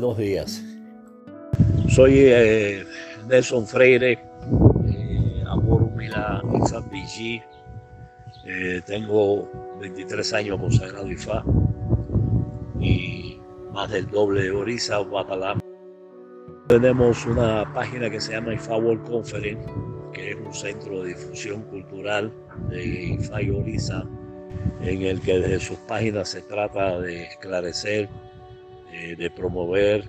buenos días. Soy eh, Nelson Freire, eh, Amor Humila y eh, tengo 23 años consagrado IFA y más del doble de Orisa, Guatalá. Tenemos una página que se llama IFA World Conference, que es un centro de difusión cultural de IFA y Orisa, en el que desde sus páginas se trata de esclarecer eh, de promover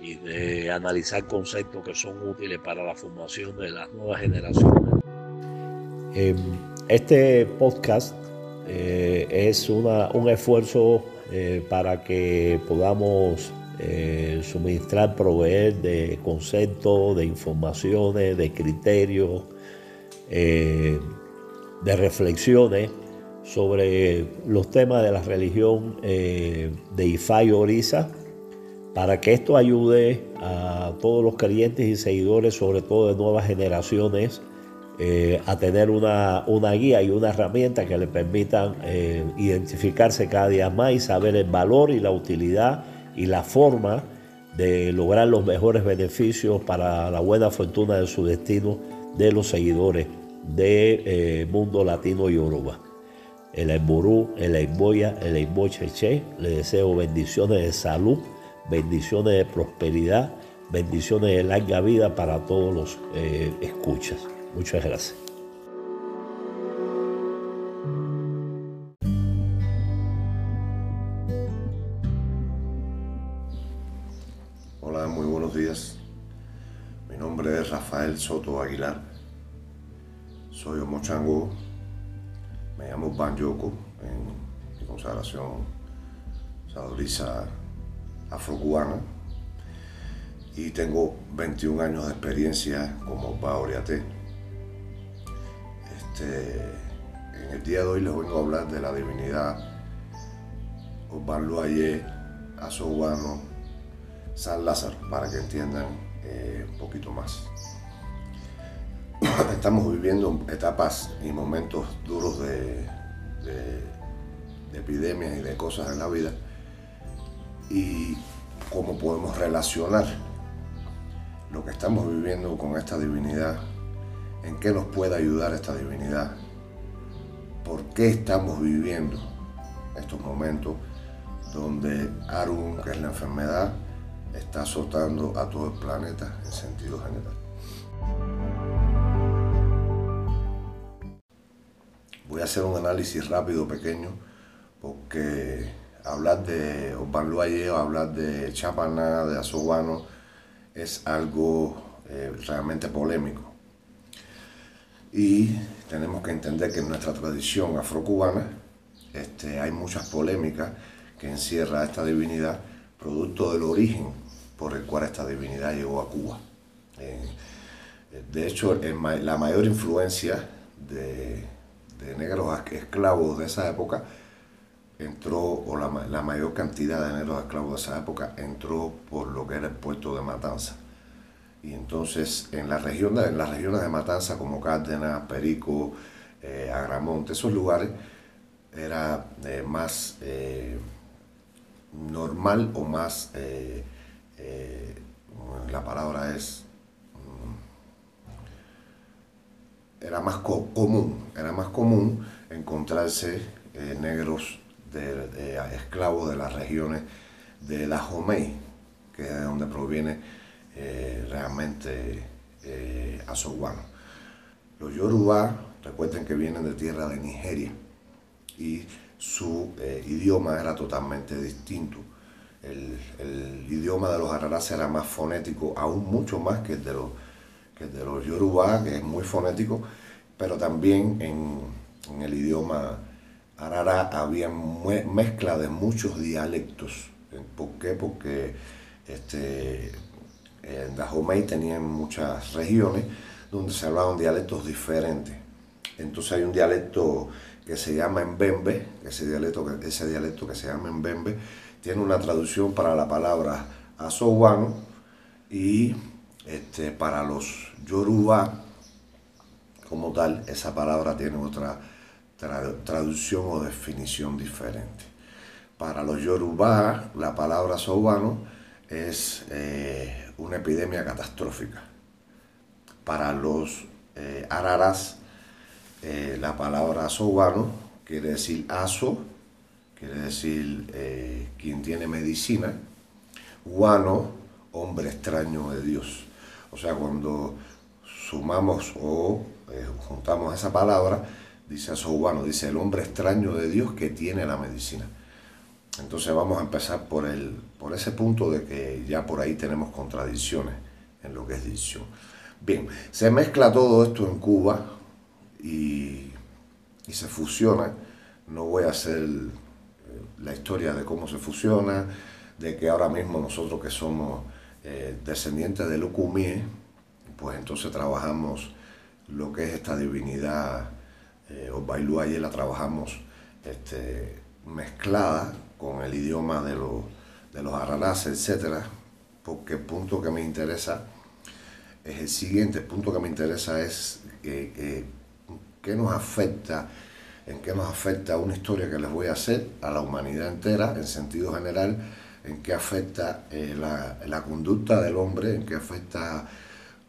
y de analizar conceptos que son útiles para la formación de las nuevas generaciones. Em, este podcast eh, es un esfuerzo eh, para que podamos suministrar, proveer de conceptos, de informaciones, de criterios, de reflexiones sobre los temas de la religión eh, de Ifá y Orisa, para que esto ayude a todos los creyentes y seguidores, sobre todo de nuevas generaciones, eh, a tener una, guía y una herramienta que le permitan eh, identificarse cada día más y saber el valor y la utilidad y la forma de lograr los mejores beneficios para la buena fortuna de su destino de los seguidores del mundo latino y yoruba el Emburú, el Emboya, el Embocheche. Le deseo bendiciones de salud, bendiciones de prosperidad, bendiciones de larga vida para todos los eh, escuchas. Muchas gracias. Hola, muy buenos días. Mi nombre es Rafael Soto Aguilar. Soy Omochango me llamo Banjoko en mi consagración saludriza afrocubana y tengo 21 años de experiencia como Baoriate. Este, en el día de hoy les vengo a hablar de la divinidad Obanluaye, Asobano, San Lázaro, para que entiendan eh, un poquito más. estamos viviendo etapas y momentos duros de, epidemias y de cosas en la vida y cómo podemos relacionar lo que estamos viviendo con esta divinidad, en qué nos puede ayudar esta divinidad, por qué estamos viviendo estos momentos donde Arun, que es la enfermedad, está azotando a todo el planeta en sentido general. Voy a hacer un análisis rápido, pequeño, porque hablar de Obanluaye o hablar de Chapaná, de Asobano, es algo eh, realmente polémico. Y tenemos que entender que en nuestra tradición afrocubana este, hay muchas polémicas que encierra esta divinidad, producto del origen por el cual esta divinidad llegó a Cuba. Eh, de hecho, la mayor influencia de, de negros esclavos de esa época entró, o la, mayor cantidad de negros esclavos de esa época entró por lo que era el puerto de Matanza. Y entonces en, la región en las regiones de Matanza como Cárdenas, Perico, eh, Agramonte, esos lugares era eh, más eh, normal o más, la palabra es era más común, era más común encontrarse eh, negros de, esclavos de las regiones de Dahomey, que es de donde proviene eh, realmente eh, Los Yoruba, recuerden que vienen de tierra de Nigeria y su eh, idioma era totalmente distinto. El, idioma de los araras era más fonético, aún mucho más que el de los que es de los Yoruba, que es muy fonético, pero también en, el idioma arara había mezcla de muchos dialectos. ¿Por qué? Porque este, en Dahomey tenían muchas regiones donde se hablaban dialectos diferentes. Entonces hay un dialecto que se llama Mbembe, ese dialecto, ese dialecto que se llama Mbembe, tiene una traducción para la palabra asobano y este, para los Yoruba, como tal, esa palabra tiene otra traducción o definición diferente. Para los Yoruba, la palabra sobano es eh, una epidemia catastrófica. Para los eh, araras, eh, la palabra asobano quiere decir aso, quiere decir quien tiene medicina, guano, hombre extraño de Dios. O sea, cuando sumamos o juntamos esa palabra, dice asobano, dice el hombre extraño de Dios que tiene la medicina. Entonces vamos a empezar por, el, por ese punto de que ya por ahí tenemos contradicciones en lo que es dicción. Bien, se mezcla todo esto en Cuba y, se fusiona. No voy a hacer eh, la historia de cómo se fusiona, de que ahora mismo nosotros que somos eh, descendientes de Lucumí, pues entonces trabajamos lo que es esta divinidad, eh, Bailú y la trabajamos este, mezclada con el idioma de los, de los etc. Porque el punto que me interesa es el siguiente, el punto que me interesa es qué nos afecta, en qué nos afecta una historia que les voy a hacer a la humanidad entera, en sentido general, en qué afecta eh, la, conducta del hombre, en qué afecta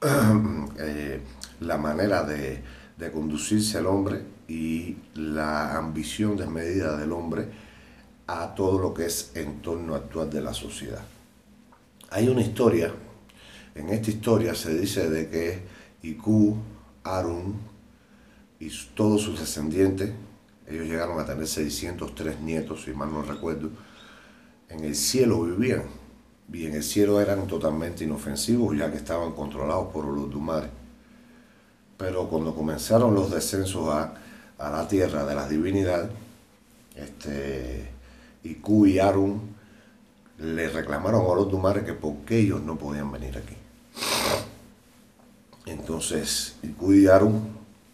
eh, la manera de, de conducirse el hombre y la ambición desmedida del hombre a todo lo que es entorno actual de la sociedad. Hay una historia, en esta historia se dice de que Iku, Arun y todos sus descendientes, ellos llegaron a tener 603 nietos, si mal no recuerdo, en el cielo vivían. Y en el cielo eran totalmente inofensivos, ya que estaban controlados por los Dumares. Pero cuando comenzaron los descensos a, a la tierra de las divinidades, este, Q y Arun le reclamaron a los Dumares que por qué ellos no podían venir aquí. Entonces, Q y Arun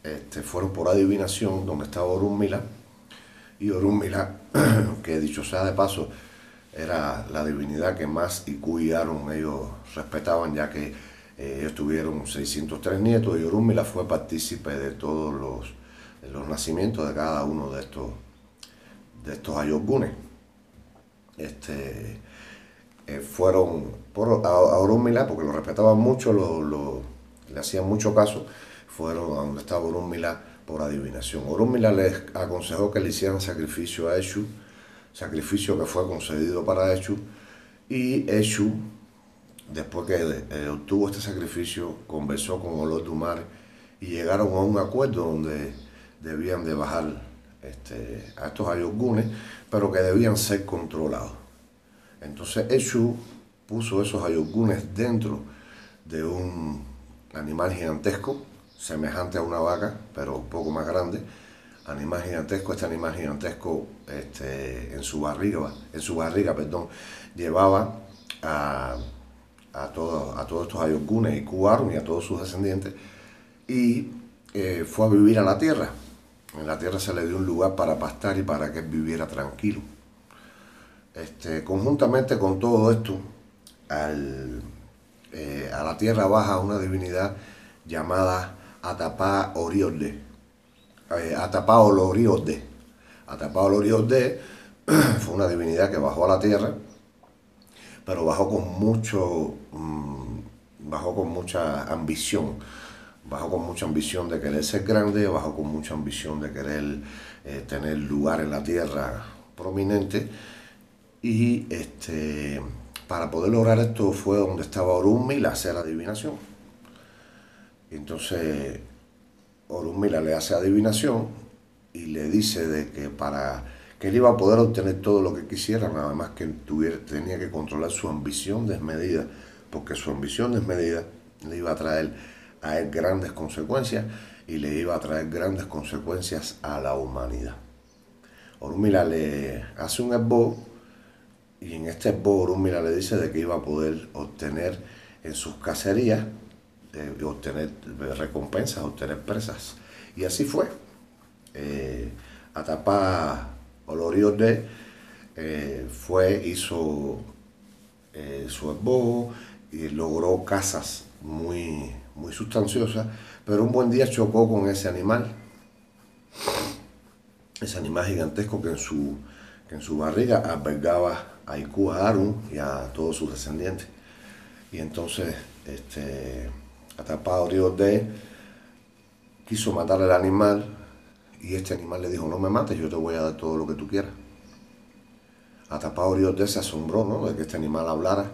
este, fueron por adivinación donde estaba Orunmila y Orunmila, que dicho sea de paso, era la divinidad que más y Arun ellos respetaban, ya que eh, ellos tuvieron 603 nietos y Orunmila fue partícipe de todos los, los nacimientos de cada uno de estos, de estos ayogunes este, eh, fueron por, a, a porque lo respetaban mucho, lo, le hacían mucho caso, fueron a donde estaba Orunmila por adivinación. Orunmila les aconsejó que le hicieran sacrificio a Eshu, sacrificio que fue concedido para Eshu, y Eshu, después que eh, obtuvo este sacrificio, conversó con Olor Dumar y llegaron a un acuerdo donde debían de bajar este, a estos ayogunes, pero que debían ser controlados. Entonces Eshu puso esos ayogunes dentro de un animal gigantesco, semejante a una vaca, pero un poco más grande. Animal gigantesco, este animal gigantesco este, en su barriga, en su barriga, perdón, llevaba a, a, todos, a todos estos ayogunes y Kuarun y a todos sus descendientes y eh, fue a vivir a la tierra en la tierra se le dio un lugar para pastar y para que viviera tranquilo. Este, conjuntamente con todo esto, eh, a la tierra baja una divinidad llamada Atapá Oriode. Eh, Atapá Oloriode. Atapá Oloriode fue una divinidad que bajó a la tierra, pero bajó con mucho, mm, bajó con mucha ambición bajó con mucha ambición de querer ser grande, bajó con mucha ambición de querer eh, tener lugar en la tierra prominente. Y este, para poder lograr esto fue donde estaba Orunmila a hacer adivinación. Entonces Orunmila le hace adivinación y le dice de que para que él iba a poder obtener todo lo que quisiera, nada más que tuviera, tenía que controlar su ambición desmedida, porque su ambición desmedida le iba a traer a él grandes consecuencias y le iba a traer grandes consecuencias a la humanidad. Orumila le hace un esbo y en este esbo Orumila le dice de que iba a poder obtener en sus cacerías, obtener recompensas, obtener presas. Y así fue. Eh, Atapá Oloriode eh, fue, hizo eh, su esbo y logró casas muy muy sustanciosa, pero un buen día chocó con ese animal, ese animal gigantesco que en su, en su barriga albergaba a Iku, a Arun y a todos sus descendientes. Y entonces, este, Atapá de quiso matar al animal y este animal le dijo, no me mates, yo te voy a dar todo lo que tú quieras. Atapá de se asombró ¿no? de que este animal hablara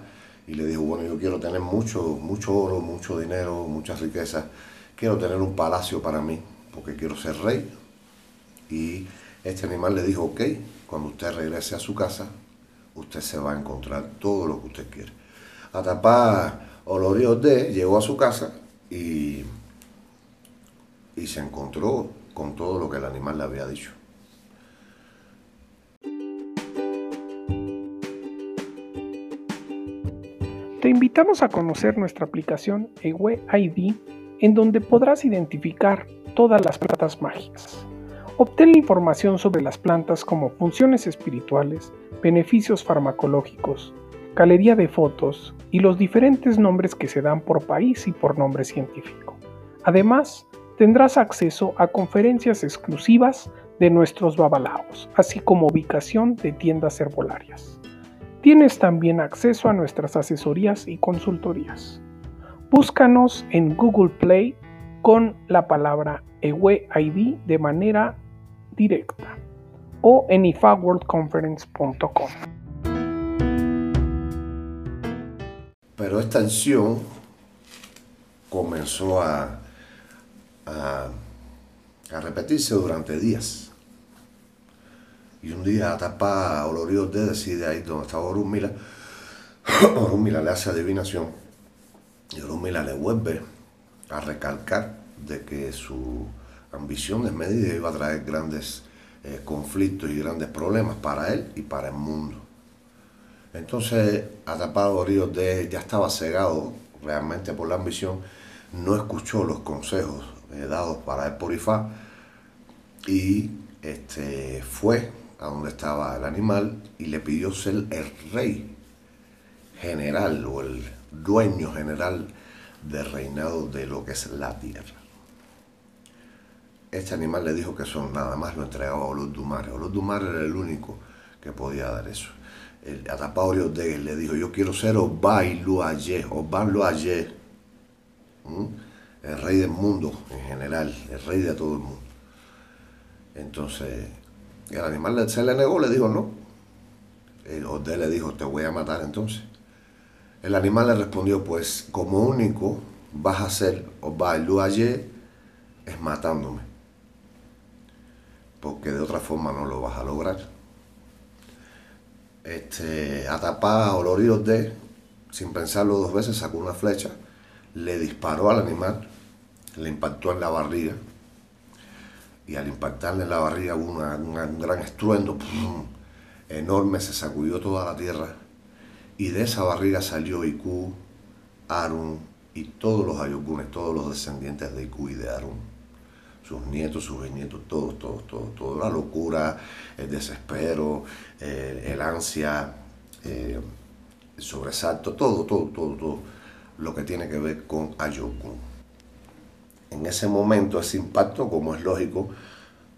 y le dijo, bueno, yo quiero tener mucho, mucho oro, mucho dinero, muchas riquezas, quiero tener un palacio para mí, porque quiero ser rey. Y este animal le dijo, ok, cuando usted regrese a su casa, usted se va a encontrar todo lo que usted quiere. Atapá Olorio de llegó a su casa y, y se encontró con todo lo que el animal le había dicho. Te invitamos a conocer nuestra aplicación Ewe ID, en donde podrás identificar todas las plantas mágicas. Obtén la información sobre las plantas como funciones espirituales, beneficios farmacológicos, galería de fotos y los diferentes nombres que se dan por país y por nombre científico. Además, tendrás acceso a conferencias exclusivas de nuestros babalaos, así como ubicación de tiendas herbolarias. Tienes también acceso a nuestras asesorías y consultorías. Búscanos en Google Play con la palabra EWE ID de manera directa o en ifaworldconference.com. Pero esta acción comenzó a, a, repetirse durante días. Y un día Atapá Olorio de decide ahí donde estaba Orumila, Orumila le hace adivinación y Orumila le vuelve a recalcar de que su ambición desmedida iba a traer grandes eh, conflictos y grandes problemas para él y para el mundo. Entonces, Atapado Ríos de ya estaba cegado realmente por la ambición, no escuchó los consejos eh, dados para el por Ifá y este, fue a donde estaba el animal y le pidió ser el rey general o el dueño general del reinado de lo que es la tierra este animal le dijo que eso nada más lo entregaba a Olodumare. Olodumare era el único que podía dar eso. El Atapaurio de le dijo, yo quiero ser Obai Luaye, Oban Luaye, el rey del mundo en general, el rey de todo el mundo. Entonces, el animal se le negó, le dijo no. El le dijo, te voy a matar entonces. El animal le respondió, pues como único vas a ser Obai Luaye es matándome porque de otra forma no lo vas a lograr. Este, Atapá Olorio de, sin pensarlo dos veces, sacó una flecha, le disparó al animal, le impactó en la barriga, y al impactarle en la barriga hubo un gran estruendo enorme, se sacudió toda la tierra, y de esa barriga salió Iku, Arun y todos los Ayokunes, todos los descendientes de Iku y de Arun sus nietos, sus bisnietos, todos, todos, todos, todo. La locura, el desespero, el ansia, eh, el sobresalto, todo, todo, todo, todo lo que tiene que ver con Ayokun. En ese momento, ese impacto, como es lógico,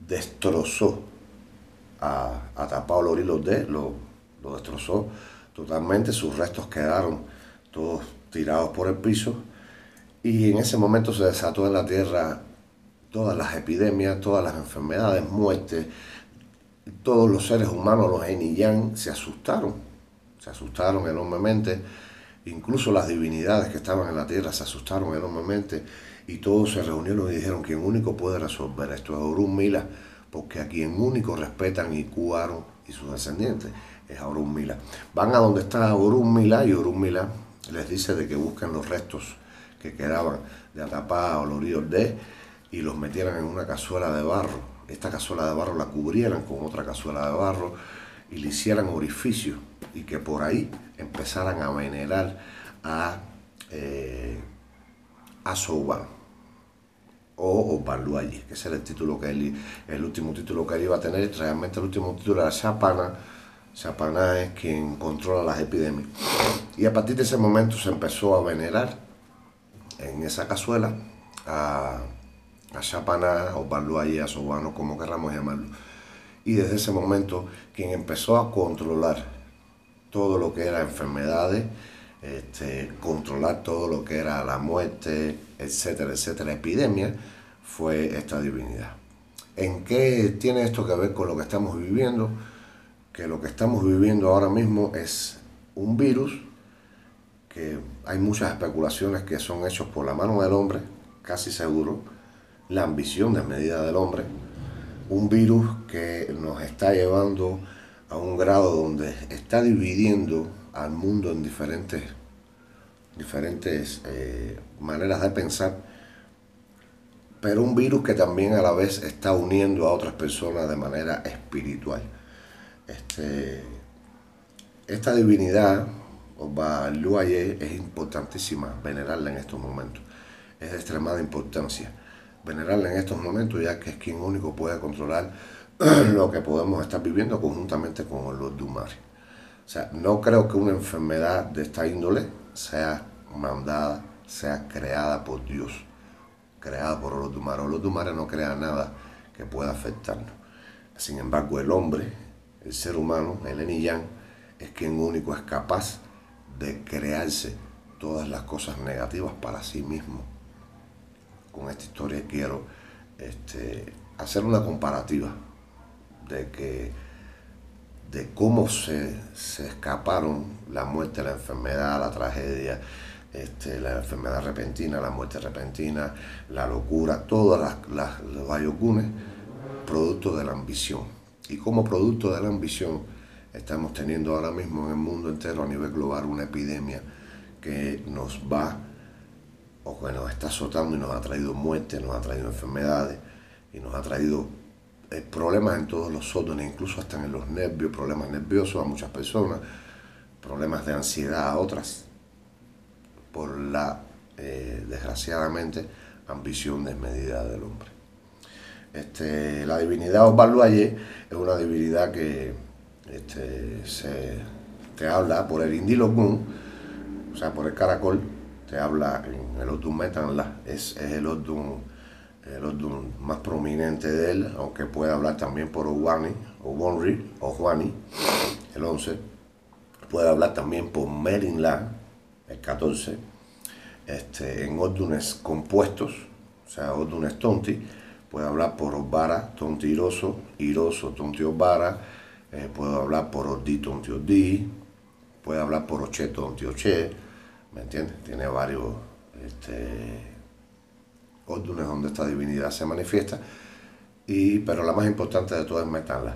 destrozó a, a Tapao de, lo, lo destrozó totalmente, sus restos quedaron todos tirados por el piso y en ese momento se desató en la tierra todas las epidemias, todas las enfermedades, muertes, todos los seres humanos, los Eniyang, se asustaron, se asustaron enormemente, incluso las divinidades que estaban en la tierra se asustaron enormemente y todos se reunieron y dijeron quien único puede resolver esto es Orun Mila, porque a quien único respetan y cuaron y sus descendientes es Orun Mila. Van a donde está Orun Mila y Orun Mila les dice de que busquen los restos que quedaban de Atapá o los de y los metieran en una cazuela de barro. Esta cazuela de barro la cubrieran con otra cazuela de barro y le hicieran orificio y que por ahí empezaran a venerar a, eh, a o Obaluayi, que ese era el título que él, el último título que él iba a tener, realmente el último título era Chapana. Chapana es quien controla las epidemias. Y a partir de ese momento se empezó a venerar en esa cazuela a a Chapana o a Sobano, como queramos llamarlo. Y desde ese momento, quien empezó a controlar todo lo que era enfermedades, este, controlar todo lo que era la muerte, etcétera, etcétera, epidemia, fue esta divinidad. ¿En qué tiene esto que ver con lo que estamos viviendo? Que lo que estamos viviendo ahora mismo es un virus que hay muchas especulaciones que son hechos por la mano del hombre, casi seguro, la ambición desmedida del hombre, un virus que nos está llevando a un grado donde está dividiendo al mundo en diferentes, diferentes eh, maneras de pensar, pero un virus que también a la vez está uniendo a otras personas de manera espiritual. Este, esta divinidad, Oba Luaye, es importantísima venerarla en estos momentos, es de extremada importancia en estos momentos, ya que es quien único puede controlar lo que podemos estar viviendo conjuntamente con los Dumari. O sea, no creo que una enfermedad de esta índole sea mandada, sea creada por Dios, creada por los Dumari. Los Dumari no crean nada que pueda afectarnos. Sin embargo, el hombre, el ser humano, el Eniyang, es quien único es capaz de crearse todas las cosas negativas para sí mismo con esta historia quiero este, hacer una comparativa de que de cómo se, escaparon la muerte, la enfermedad, la tragedia, este, la enfermedad repentina, la muerte repentina, la locura, todas las, los ayucunes, producto de la ambición. Y como producto de la ambición estamos teniendo ahora mismo en el mundo entero a nivel global una epidemia que nos va o que nos está azotando y nos ha traído muerte, nos ha traído enfermedades y nos ha traído eh, problemas en todos los órdenes, incluso hasta en los nervios, problemas nerviosos a muchas personas, problemas de ansiedad a otras, por la, eh, desgraciadamente, ambición desmedida del hombre. Este, la divinidad Osvaldo es una divinidad que este, se te habla por el Indilogun, o sea, por el caracol, te habla en el Odun Metanla, es, es el Odun el más prominente de él, aunque puede hablar también por Owani, o Wonri, o Juani, el 11. Puede hablar también por Merinla, el 14. Este, en Odunes compuestos, o sea, Odunes Tonti, puede hablar por Obara, Tonti Iroso, Iroso, Tonti Obara, eh, puede hablar por Odi, Tonti Odi, puede hablar por Oche, Tonti Oche, ¿me entiendes? Tiene varios este, órdenes donde esta divinidad se manifiesta, y, pero la más importante de todas es metanla.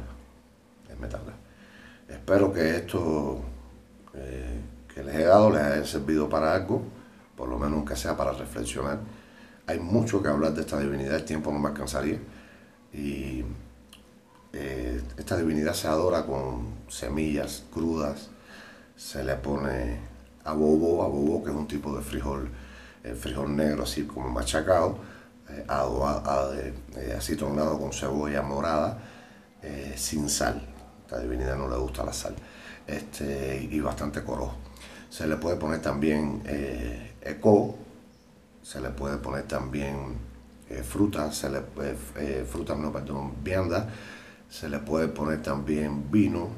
Es metanla. Espero que esto eh, que les he dado les haya servido para algo, por lo menos que sea para reflexionar. Hay mucho que hablar de esta divinidad, el tiempo no me alcanzaría. Y eh, esta divinidad se adora con semillas crudas, se le pone abobo, abobo que es un tipo de frijol, el frijol negro así como machacado, eh, eh, así tornado con cebolla morada, eh, sin sal. esta divinidad no le gusta la sal. Este, y bastante coro. Se le puede poner también eco, se le puede poner también fruta, se le, fruta, no, perdón, vianda, se le puede poner también vino,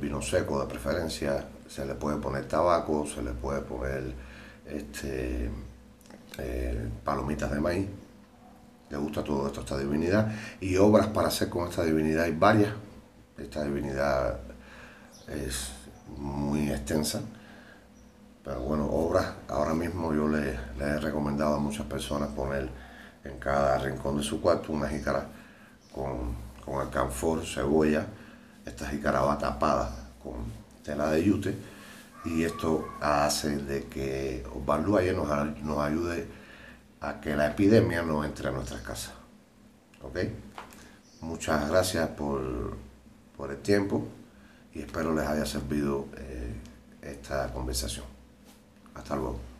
vino seco de preferencia, se le puede poner tabaco, se le puede poner este, eh, palomitas de maíz. Le gusta todo esto, esta divinidad. Y obras para hacer con esta divinidad hay varias. Esta divinidad es muy extensa. Pero bueno, obras, ahora mismo yo le, he recomendado a muchas personas poner en cada rincón de su cuarto una jícara con, con alcanfor, cebolla. Esta jícara va tapada con tela de yute y esto hace de que Osvaldo nos, nos ayude a que la epidemia no entre a nuestras casas. ¿Ok? Muchas gracias por, el tiempo y espero les haya servido eh, esta conversación. Hasta luego.